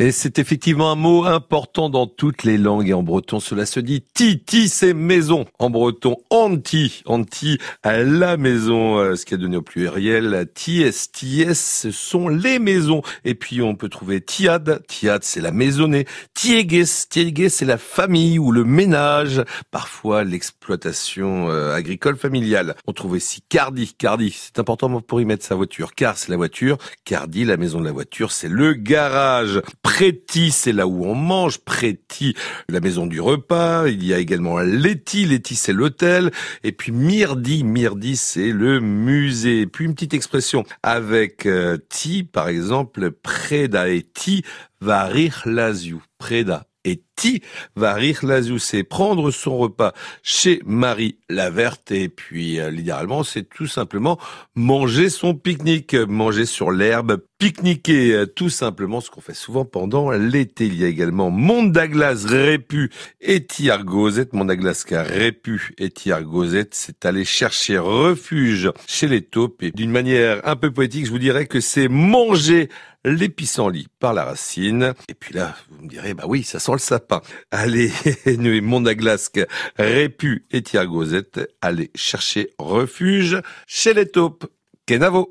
Et c'est effectivement un mot important dans toutes les langues et en breton cela se dit. Ti, ti c'est maison. En breton anti, anti à la maison, euh, ce qui a donné au pluriel. Ties, ties ce sont les maisons. Et puis on peut trouver tiad, tiad c'est la maisonnée, tieges, tieges c'est la famille ou le ménage, parfois l'exploitation euh, agricole familiale. On trouve ici cardi, cardi, c'est important pour y mettre sa voiture, car c'est la voiture, cardi la maison de la voiture, c'est le garage. Préti, c'est là où on mange. Préti, la maison du repas. Il y a également Léti. Léti, c'est l'hôtel. Et puis Mirdi. Mirdi, c'est le musée. puis une petite expression avec euh, ti, par exemple, Preda et ti, varir laziu. Preda et ti va rire c'est prendre son repas chez Marie la Verte et puis euh, littéralement c'est tout simplement manger son pique-nique, manger sur l'herbe, pique-niquer, euh, tout simplement ce qu'on fait souvent pendant l'été. Il y a également Mondaglas Répu et Tiargozette. Mondaglas Répu et Tiargozette, c'est aller chercher refuge chez les taupes et d'une manière un peu poétique, je vous dirais que c'est manger les pissenlits par la racine. Et puis là, vous me direz, bah oui, ça sent le sapin. Allez, nous, Mondaglasque, Répu et Tiargozette, allez chercher refuge chez les taupes. Kenavo